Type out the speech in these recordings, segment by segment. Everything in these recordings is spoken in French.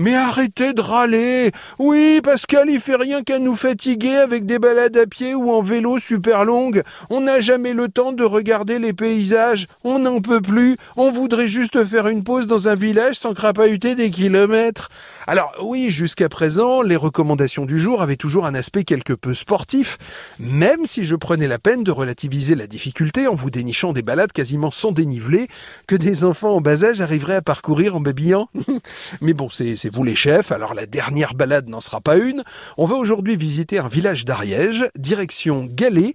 Mais arrêtez de râler Oui, Pascal, il fait rien qu'à nous fatiguer avec des balades à pied ou en vélo super longues. On n'a jamais le temps de regarder les paysages. On n'en peut plus. On voudrait juste faire une pause dans un village sans crapahuter des kilomètres. Alors oui, jusqu'à présent, les recommandations du jour avaient toujours un aspect quelque peu sportif, même si je prenais la peine de relativiser la difficulté en vous dénichant des balades quasiment sans dénivelé que des enfants en bas âge arriveraient à parcourir en babillant. Mais bon, c'est vous les chefs, alors la dernière balade n'en sera pas une. On va aujourd'hui visiter un village d'Ariège, direction Galais.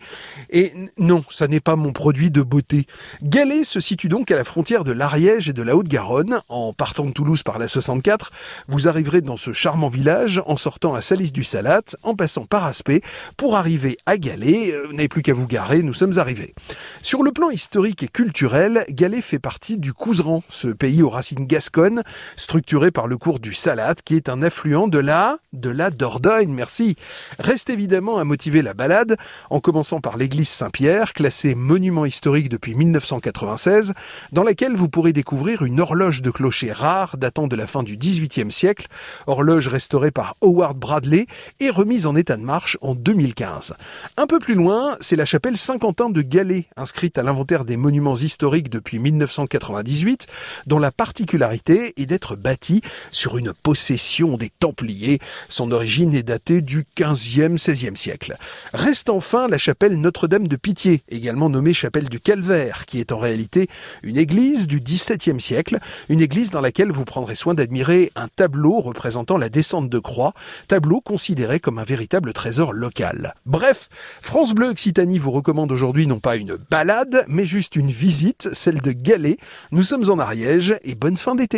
Et non, ça n'est pas mon produit de beauté. Galais se situe donc à la frontière de l'Ariège et de la Haute-Garonne. En partant de Toulouse par la 64, vous arriverez dans ce charmant village en sortant à Salis du Salat, en passant par Aspect, pour arriver à Galais. Euh, vous n'avez plus qu'à vous garer, nous sommes arrivés. Sur le plan historique et culturel, Galais fait partie du Couseran, ce pays aux racines gasconnes, structuré par le cours du Salade, qui est un affluent de la, de la Dordogne, merci. Reste évidemment à motiver la balade, en commençant par l'église Saint-Pierre, classée monument historique depuis 1996, dans laquelle vous pourrez découvrir une horloge de clocher rare datant de la fin du XVIIIe siècle, horloge restaurée par Howard Bradley et remise en état de marche en 2015. Un peu plus loin, c'est la chapelle Saint-Quentin de Galais, inscrite à l'inventaire des monuments historiques depuis 1998, dont la particularité est d'être bâtie sur une possession des Templiers. Son origine est datée du 15e, 16e siècle. Reste enfin la chapelle Notre-Dame de Pitié, également nommée chapelle du Calvaire, qui est en réalité une église du XVIIe siècle, une église dans laquelle vous prendrez soin d'admirer un représentant la descente de croix, tableau considéré comme un véritable trésor local. Bref, France Bleu Occitanie vous recommande aujourd'hui non pas une balade, mais juste une visite, celle de Galais. Nous sommes en Ariège et bonne fin d'été.